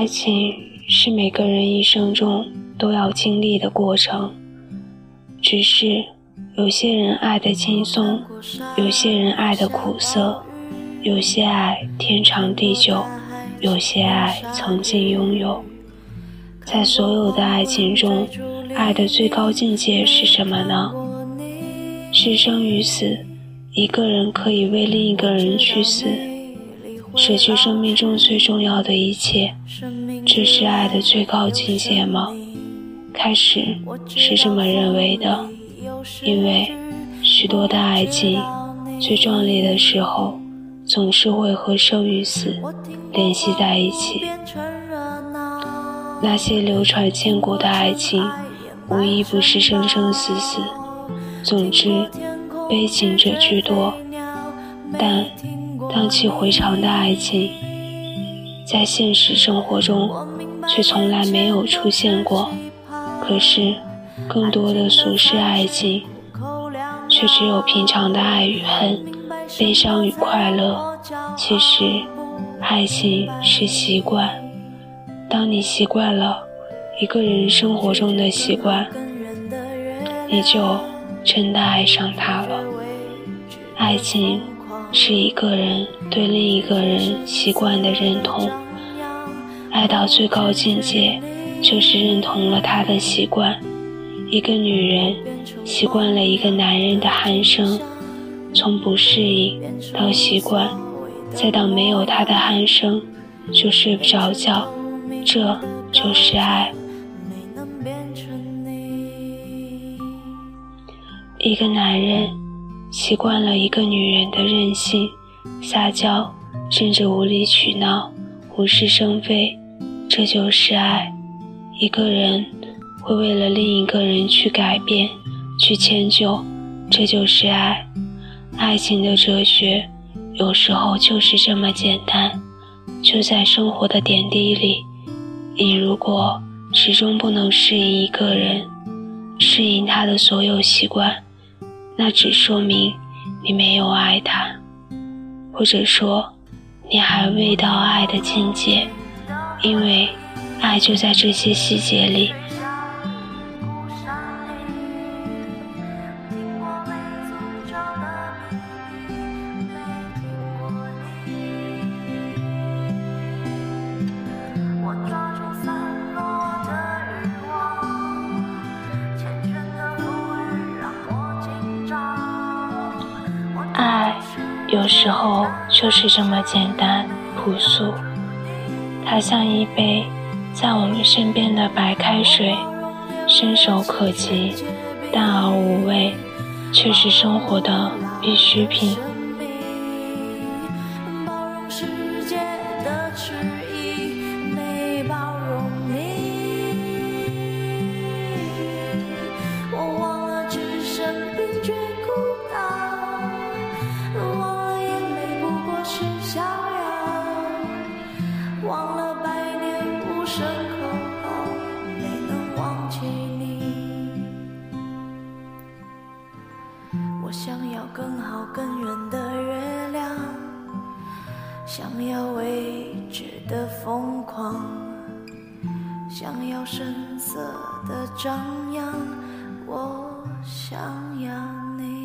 爱情是每个人一生中都要经历的过程，只是有些人爱的轻松，有些人爱的苦涩，有些爱天长地久，有些爱曾经拥有。在所有的爱情中，爱的最高境界是什么呢？是生与死，一个人可以为另一个人去死。失去生命中最重要的一切，这是爱的最高境界吗？开始是这么认为的，因为许多的爱情最壮丽的时候，总是会和生与死联系在一起。那些流传千古的爱情，无一不是生生死死。总之，悲情者居多，但。荡气回肠的爱情，在现实生活中却从来没有出现过。可是，更多的俗世爱情，却只有平常的爱与恨，悲伤与快乐。其实，爱情是习惯。当你习惯了一个人生活中的习惯，你就真的爱上他了。爱情。是一个人对另一个人习惯的认同，爱到最高境界，就是认同了他的习惯。一个女人习惯了一个男人的鼾声，从不适应到习惯，再到没有他的鼾声就睡不着觉，这就是爱。一个男人。习惯了一个女人的任性、撒娇，甚至无理取闹、无事生非，这就是爱。一个人会为了另一个人去改变、去迁就，这就是爱。爱情的哲学有时候就是这么简单，就在生活的点滴里。你如果始终不能适应一个人，适应他的所有习惯。那只说明你没有爱他，或者说你还未到爱的境界，因为爱就在这些细节里。时候就是这么简单朴素，它像一杯在我们身边的白开水，伸手可及，淡而无味，却是生活的必需品。身后没能忘记你，我想要更好更圆的月亮，想要未知的疯狂，想要声色的张扬，我想要你。